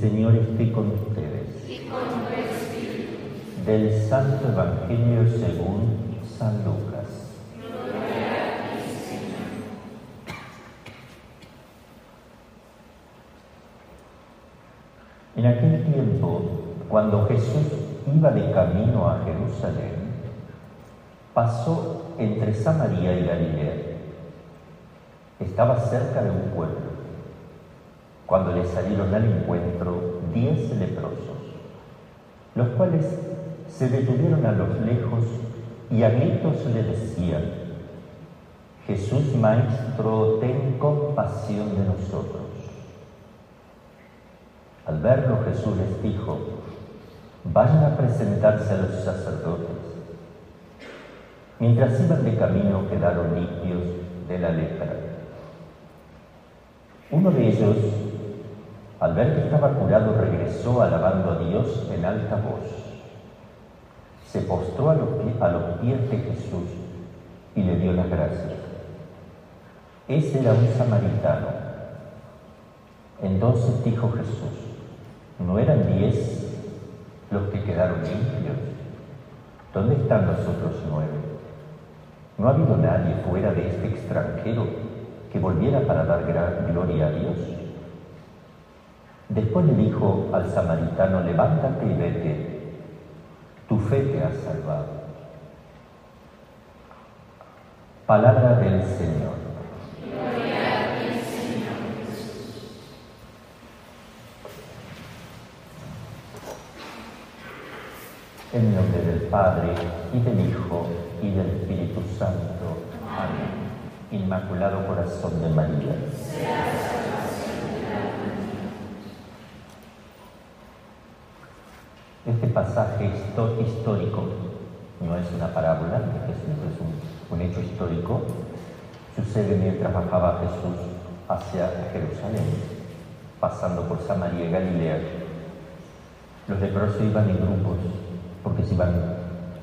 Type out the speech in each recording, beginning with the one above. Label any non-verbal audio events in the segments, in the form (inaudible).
Señor esté con ustedes. y con tu espíritu. Del Santo Evangelio según San Lucas. En aquel tiempo, cuando Jesús iba de camino a Jerusalén, pasó entre Samaria y Galilea. Estaba cerca de un pueblo, cuando le salieron al encuentro diez leprosos, los cuales se detuvieron a los lejos y a gritos le decían, Jesús Maestro, ten compasión de nosotros. Al verlo Jesús les dijo, vayan a presentarse a los sacerdotes. Mientras iban de camino quedaron limpios de la lepra. Uno de ellos, al ver que estaba curado, regresó alabando a Dios en alta voz. Se postró a los, pies de Jesús y le dio las gracias. Ese era un samaritano. Entonces dijo Jesús, ¿no eran diez los que quedaron limpios? ¿Dónde están los otros nueve? ¿No ha habido nadie fuera de este extranjero que volviera para dar gloria a Dios? Después le dijo al samaritano, levántate y vete, tu fe te ha salvado. Palabra del Señor. En nombre del Padre, y del Hijo, y del Espíritu Santo. Amén. Inmaculado Corazón de María. Este pasaje histórico no es una parábola de Jesús, es un, hecho histórico. Sucede mientras bajaba Jesús hacia Jerusalén, pasando por Samaria y Galilea. Los leprosos iban en grupos, porque iban,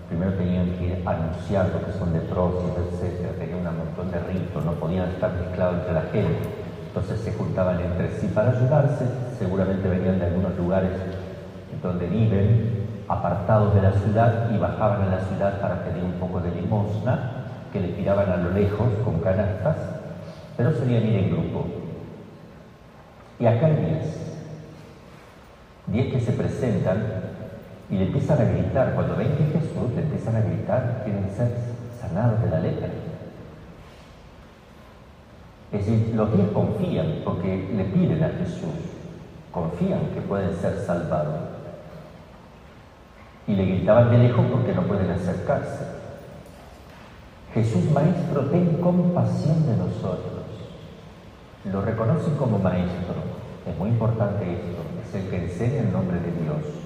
primero tenían que anunciar lo que son leprosos, etc. Tenían un montón de ritos, no podían estar mezclados entre la gente. Entonces se juntaban entre sí para ayudarse, seguramente venían de algunos lugares donde viven, apartados de la ciudad, y bajaban a la ciudad para pedir un poco de limosna, que le tiraban a lo lejos con canastas, pero solían ir en grupo. Y acá hay diez. Diez que se presentan y le empiezan a gritar, cuando ven que es Jesús, le empiezan a gritar, quieren ser sanados de la lepra. Es decir, los diez confían porque le piden a Jesús, confían que pueden ser salvados. Y le gritaban de lejos porque no pueden acercarse. Jesús Maestro, ten compasión de nosotros. Lo reconocen como Maestro. Es muy importante esto. Es el que enseña el nombre de Dios.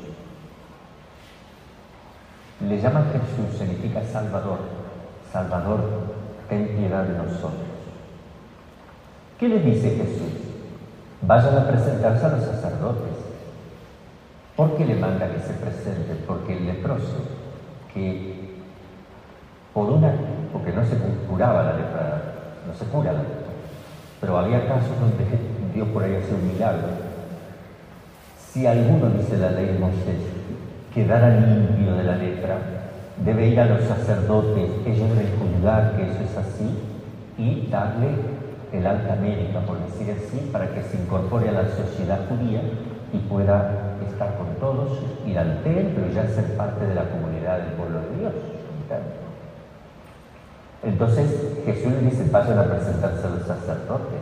Le llaman Jesús, significa Salvador. Salvador, ten piedad de nosotros. ¿Qué les dice Jesús? Vayan a presentarse a los sacerdotes. ¿Por qué le manda que se presenten? Porque el leproso, que por una, porque no se curaba la lepra, no se cura la lepra, pero había casos donde Dios por ahí hace un milagro. Si alguno, dice la ley de Moisés, quedara limpio de la lepra, debe ir a los sacerdotes, ellos deben juzgar que eso es así y darle el alta médica, por decir así, para que se incorpore a la sociedad judía y pueda estar con todos, ir al templo y ya ser parte de la comunidad del pueblo de Dios. Entonces Jesús les dice, vayan a presentarse a los sacerdotes.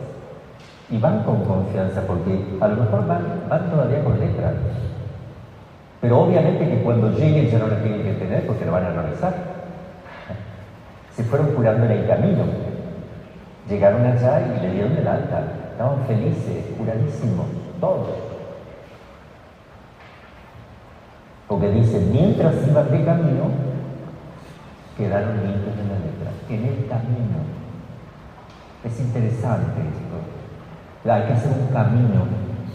Y van con confianza, porque a lo mejor van, van todavía con letra. Pero obviamente que cuando lleguen ya no la tienen que tener porque lo van a realizar. (laughs) Se fueron curando en el camino. Llegaron allá y le dieron el alta. Estaban felices, curadísimos, todos. Porque dice, mientras iban de camino, quedaron limpios de la letra. En el camino. Es interesante esto. Hay que hacer un camino.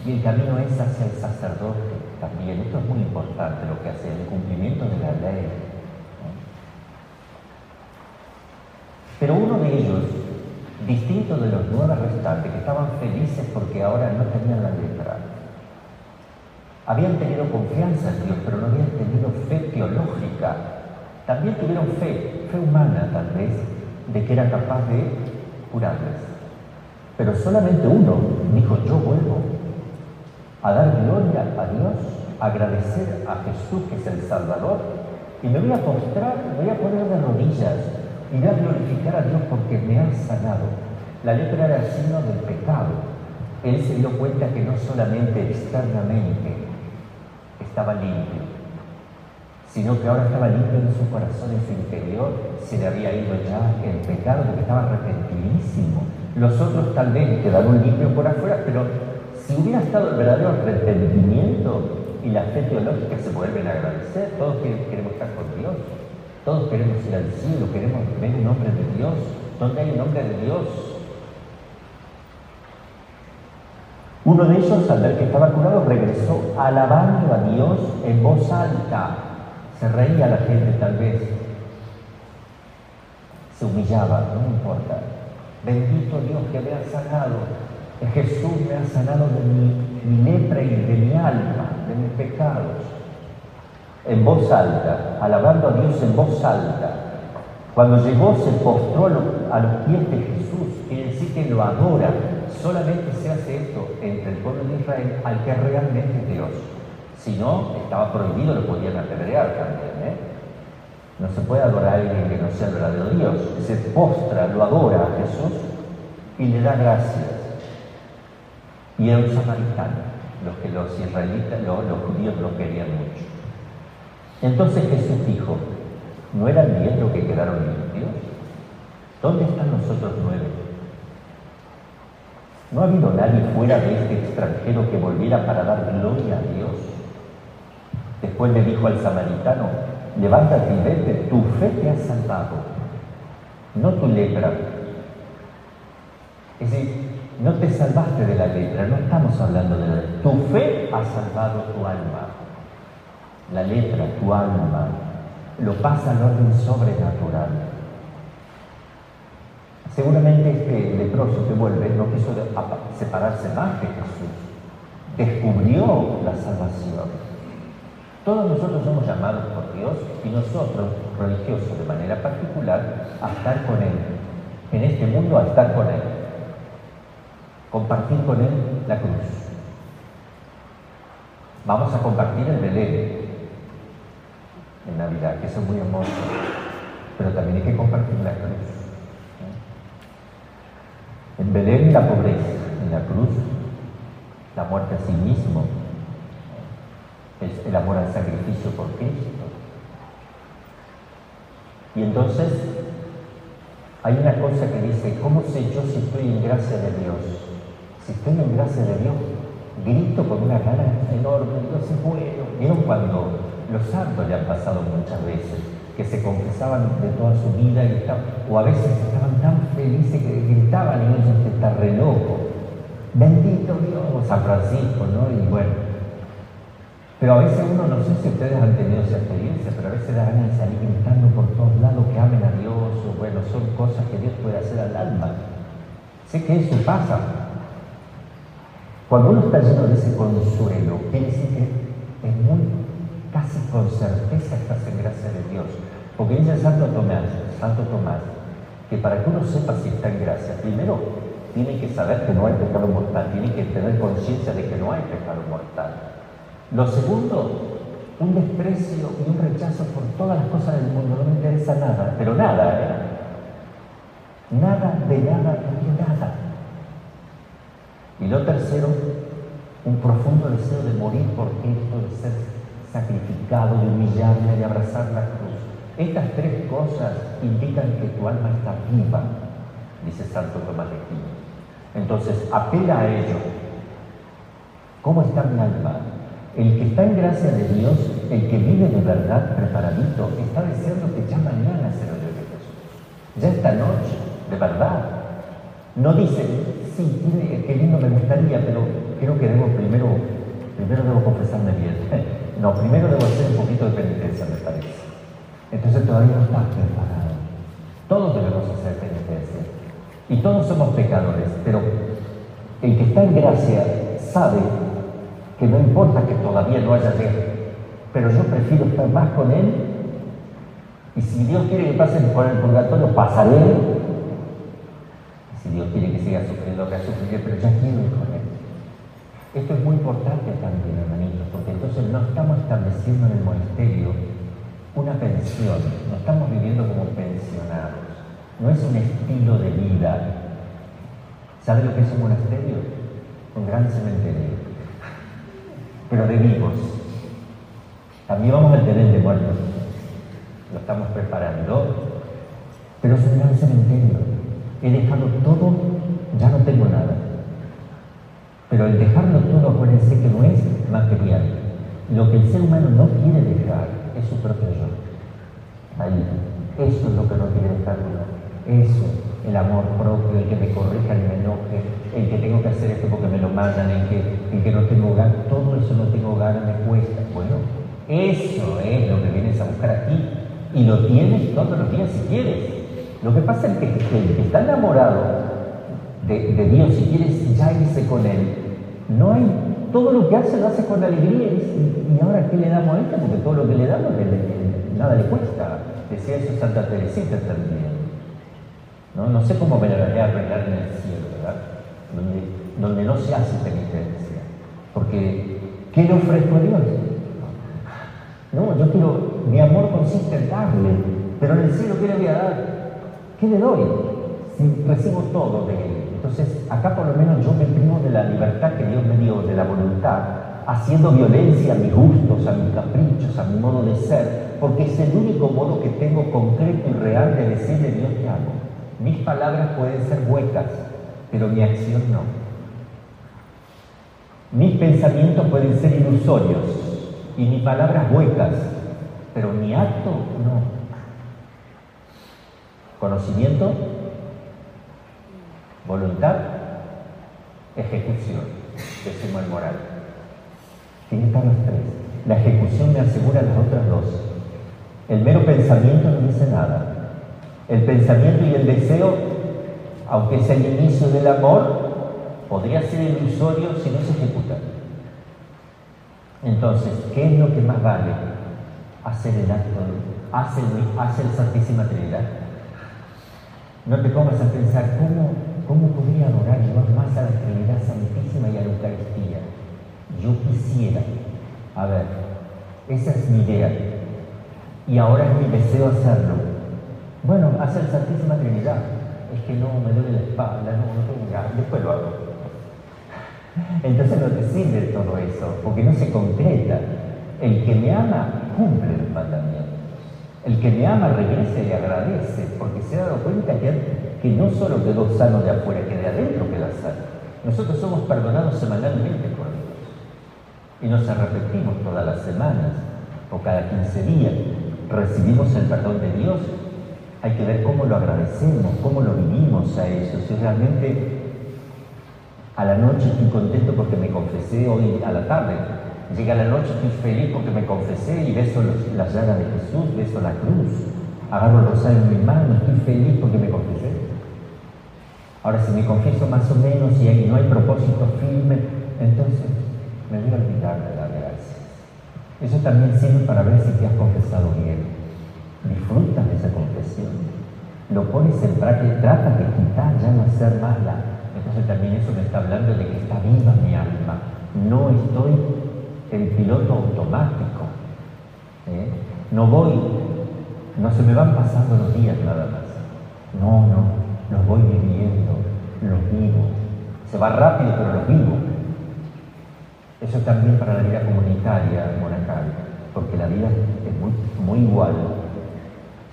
Y el camino es hacia el sacerdote también. Esto es muy importante lo que hace, el cumplimiento de la ley. Pero uno de ellos, distinto de los nueve restantes, que estaban felices porque ahora no tenían la letra, Habían tenido confianza en Dios, pero no habían tenido fe teológica. También tuvieron fe, fe humana tal vez, de que era capaz de curarles. Pero solamente uno dijo, yo vuelvo a dar gloria a Dios, agradecer a Jesús que es el Salvador, y me voy a postrar, me voy a poner de rodillas y voy a glorificar a Dios porque me ha sanado. La lepra era el signo del pecado. Él se dio cuenta que no solamente externamente estaba limpio, sino que ahora estaba limpio en su corazón, en su interior, se le había ido ya el pecado, porque estaba arrepentidísimo. Los otros tal vez quedaron limpios por afuera, pero si hubiera estado el verdadero arrepentimiento y la fe teológica se vuelven a agradecer, todos queremos estar con Dios, todos queremos ir al cielo, queremos ver el nombre de Dios, donde hay el nombre de Dios, Uno de ellos, al ver que estaba curado, regresó alabando a Dios en voz alta. Se reía la gente tal vez. Se humillaba, no me importa. Bendito Dios que me ha sanado. Jesús me ha sanado de mi, mi lepra y de mi alma, de mis pecados. En voz alta, alabando a Dios en voz alta. Cuando llegó se postró a los pies de Jesús, quiere decir que lo adora, solamente se hace esto entre el pueblo de Israel al que realmente es Dios. Si no, estaba prohibido, lo podían apedrear también. ¿eh? No se puede adorar a alguien que no sea el verdadero Dios. Se postra, lo adora a Jesús y le da gracias. Y era un samaritano, los que los israelitas, los, los judíos lo querían mucho. Entonces Jesús dijo, ¿no eran diez los que quedaron limpios? ¿Dónde están los otros nueve? ¿No ha habido nadie fuera de este extranjero que volviera para dar gloria a Dios? Después le dijo al samaritano, levántate y vete, tu fe te ha salvado, no tu lepra. Es decir, no te salvaste de la lepra, no estamos hablando de la lepra. Tu fe ha salvado tu alma. La lepra, tu alma, lo pasa al orden sobrenatural. Seguramente este leproso que vuelve no quiso separarse más de Jesús. Descubrió la salvación. Todos nosotros somos llamados por Dios y nosotros, religiosos de manera particular, a estar con Él. En este mundo, a estar con Él. Compartir con Él la cruz. Vamos a compartir el Belén en Navidad, que eso es muy hermoso. Pero también hay que compartir la cruz. En Belén la pobreza, en la cruz la muerte a sí mismo, es el amor al sacrificio por Cristo. Y entonces hay una cosa que dice, ¿cómo sé yo si estoy en gracia de Dios? Si estoy en gracia de Dios, grito con una gana enorme, Dios es bueno. ¿Vieron cuando los santos le han pasado muchas veces? que se confesaban de toda su vida y o a veces estaban tan felices que gritaban y ellos que está re loco. Bendito Dios, San Francisco, ¿no? Y bueno. Pero a veces uno, no sé si ustedes han tenido esa experiencia, pero a veces da ganas de salir gritando por todos lados que amen a Dios, o bueno, son cosas que Dios puede hacer al alma. Sé que eso pasa. Cuando uno está lleno de ese consuelo, quiere decir que es muy casi con certeza estás en gracia de Dios. Porque dice Santo Tomás, Santo Tomás, que para que uno sepa si está en gracia, primero tiene que saber que no hay pecado mortal, tiene que tener conciencia de que no hay pecado mortal. Lo segundo, un desprecio y un rechazo por todas las cosas del mundo, no me interesa nada, pero nada, ¿eh? Nada de nada de nada. Y lo tercero, un profundo deseo de morir por Cristo, de ser sacrificado, de humillarme, de abrazar la cruz. Estas tres cosas indican que tu alma está viva, dice Santo Tomás de Aquino. Entonces, apela a ello. ¿Cómo está mi alma? El que está en gracia de Dios, el que vive de verdad preparadito, está deseando que ya mañana se lo lleve Jesús. Ya esta noche, de verdad. No dice, sí, qué lindo me gustaría, pero creo que debo primero, primero debo confesarme bien. (laughs) No, primero debo hacer un poquito de penitencia, me parece. Entonces todavía no está preparado. Todos debemos hacer penitencia. Y todos somos pecadores, pero el que está en gracia sabe que no importa que todavía no haya llegado, pero yo prefiero estar más con Él y si Dios quiere que pase por el purgatorio, pasaré. Si Dios quiere que siga sufriendo, que sufriré, pero ya quiero ir con Él. Esto es muy importante también, hermanitos, no estamos estableciendo en el monasterio una pensión, no estamos viviendo como pensionados, no es un estilo de vida. ¿Sabe lo que es un monasterio? Un gran cementerio, pero de vivos. También vamos a tener de muertos, lo estamos preparando, pero es un gran cementerio. He dejado todo, ya no tengo nada. Pero el dejarlo todo, acuérdense que no es material. Lo que el ser humano no quiere dejar es su propio yo. Ahí, eso es lo que no quiere dejar uno. Eso, el amor propio, el que me corrija y me enoje, el que tengo que hacer esto porque me lo mandan, el que, el que no tengo hogar, todo eso no tengo hogar, me cuesta. Bueno, eso es lo que vienes a buscar aquí y lo tienes todos los días si quieres. Lo que pasa es que el que está enamorado de, Dios, si quieres ya irse con Él, no hay, todo lo que hace lo hace con alegría y, ahora ¿qué le damos a esto? Porque todo lo que le damos nada le cuesta. Decía eso Santa Teresita también. No, no sé cómo me lo voy a arreglar en el cielo, ¿verdad? Donde, donde no se hace penitencia. Porque, ¿qué le ofrezco a Dios? No, yo quiero, mi amor consiste en darle, pero en el cielo, ¿qué le voy a dar? ¿Qué le doy? Si recibo todo de Él. Entonces, acá por lo menos yo me privo de la libertad que Dios me dio, de la voluntad, haciendo violencia a mis gustos, a mis caprichos, a mi modo de ser, porque es el único modo que tengo concreto y real de decirle Dios te amo. Mis palabras pueden ser huecas, pero mi acción no. Mis pensamientos pueden ser ilusorios y mis palabras huecas, pero mi acto no. Conocimiento Voluntad, ejecución, decimos el moral. Tiene que los tres. La ejecución me asegura las otras dos. El mero pensamiento no dice nada. El pensamiento y el deseo, aunque sea el inicio del amor, podría ser ilusorio si no se ejecuta. Entonces, ¿qué es lo que más vale? Hacer el acto, hacer, hacer Santísima Trinidad. No te pongas a pensar cómo ¿Cómo podría adorar yo más a la Trinidad Santísima y a la Eucaristía? Yo quisiera, a ver, esa es mi idea, y ahora es mi deseo hacerlo. Bueno, hacer Santísima Trinidad, es que no me duele la espalda, no, no tengo ganas, después lo hago. Entonces no te sirve todo eso, porque no se concreta. El que me ama cumple los mandamientos. El que me ama regresa y agradece, porque se ha dado cuenta que que no solo quedó sano de afuera, que de adentro queda sano. Nosotros somos perdonados semanalmente por Dios y nos arrepentimos todas las semanas o cada 15 días. Recibimos el perdón de Dios. Hay que ver cómo lo agradecemos, cómo lo vivimos a eso. Si realmente a la noche estoy contento porque me confesé hoy a la tarde. Llega la noche, estoy feliz porque me confesé y beso las llagas de Jesús, beso la cruz, agarro el rosario en mi mano, estoy feliz porque me confesé. Ahora, si me confieso más o menos y no hay propósito firme, entonces me voy a olvidar de la gracias. Eso también sirve para ver si te has confesado bien. Disfrutas de esa confesión. Lo pones en práctica, tratas de quitar, ya no hacer mala. Entonces también eso me está hablando de que está viva mi alma. No estoy en piloto automático. ¿eh? No voy, no se me van pasando los días nada más. No, no, los voy viviendo, los vivo. Se va rápido, pero los vivo. Eso también para la vida comunitaria monacal, porque la vida es muy, muy igual,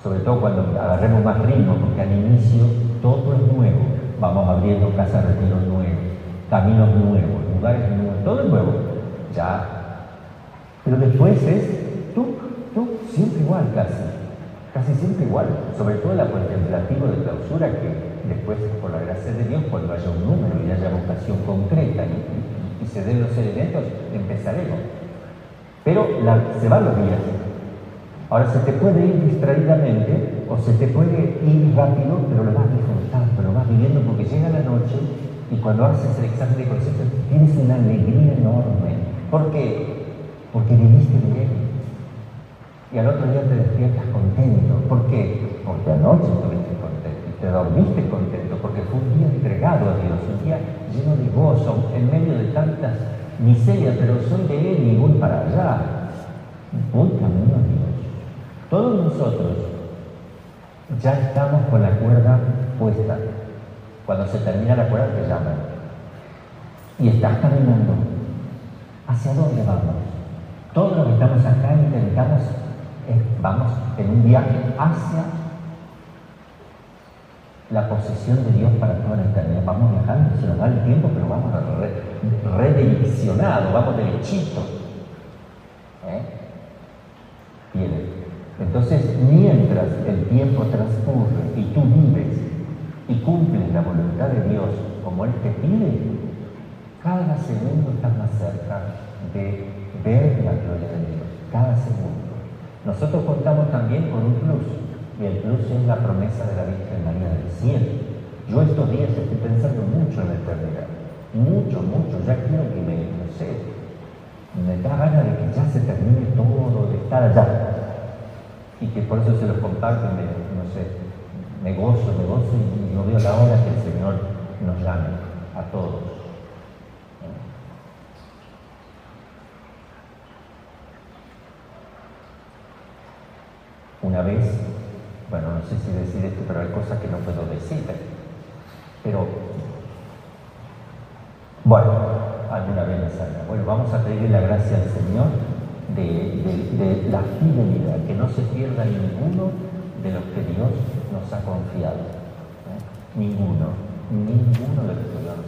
sobre todo cuando agarremos más ritmo, porque al inicio todo es nuevo. Vamos abriendo casas de retiro nuevos, caminos nuevos, lugares nuevos, todo es nuevo. Ya. Pero después es tú, tú, siempre igual casi casi siempre igual, sobre todo la contemplativo de clausura que después, por la gracia de Dios, cuando haya un número y haya vocación concreta y, se den los elementos, empezaremos. Pero se van los días. Ahora se te puede ir distraídamente o se te puede ir rápido, pero lo vas disfrutando, lo vas viviendo porque llega la noche y cuando haces el examen de conciencia tienes una alegría enorme ¿Por qué? Porque viviste bien. Y al otro día te despiertas contento. ¿Por qué? Porque anoche estuviste contento y te dormiste contento porque fue un día entregado a Dios, un día lleno de gozo, en medio de tantas miserias, pero soy de Él y voy para allá. Voy camino a Dios. Todos nosotros ya estamos con la cuerda puesta. Cuando se termina la cuerda te llaman. Y estás caminando. ¿Hacia dónde vamos? Todos los que estamos acá intentamos, vamos en un viaje hacia la posesión de Dios para toda la eternidad. Vamos viajando, se nos da el tiempo, pero vamos redireccionados, vamos derechito. ¿Eh? Entonces, mientras el tiempo transcurre y tú vives y cumples la voluntad de Dios como Él te pide, cada segundo estás más cerca de ver la gloria de Dios. Cada segundo. Nosotros contamos también con un plus, y el plus es la promesa de la Virgen María del cielo. Yo estos días estoy pensando mucho en la eternidad. Mucho, mucho. Ya quiero que me, no sé, me da ganas de que ya se termine todo, de estar allá y que por eso se los comparto me, no sé, me gozo, me gozo y no veo la hora que el Señor nos llame a todos. Una vez, bueno, no sé si decir esto, pero hay cosas que no puedo decir, pero bueno, alguna vez me salga. Bueno, vamos a pedirle la gracia al Señor de, la fidelidad, que no se pierda ninguno de los que Dios nos ha confiado. ¿eh? Ninguno, ninguno de los que Dios.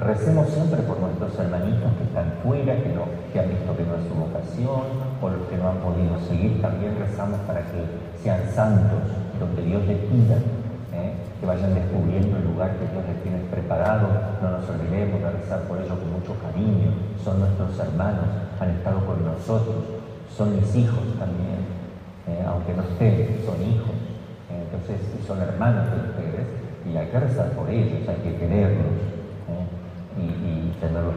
Recemos siempre por nuestros hermanitos que están fuera, que, no, que han visto que no es su vocación, o los que no han podido seguir. También rezamos para que sean santos donde Dios les pida que vayan descubriendo el lugar que Dios les tiene preparado. No nos olvidemos de rezar por ellos con mucho cariño. Son nuestros hermanos, han estado con nosotros, son mis hijos también, eh, aunque no estén, son hijos. Eh, entonces, son hermanos de ustedes y hay que rezar por ellos, hay que quererlos eh, y, y tenerlos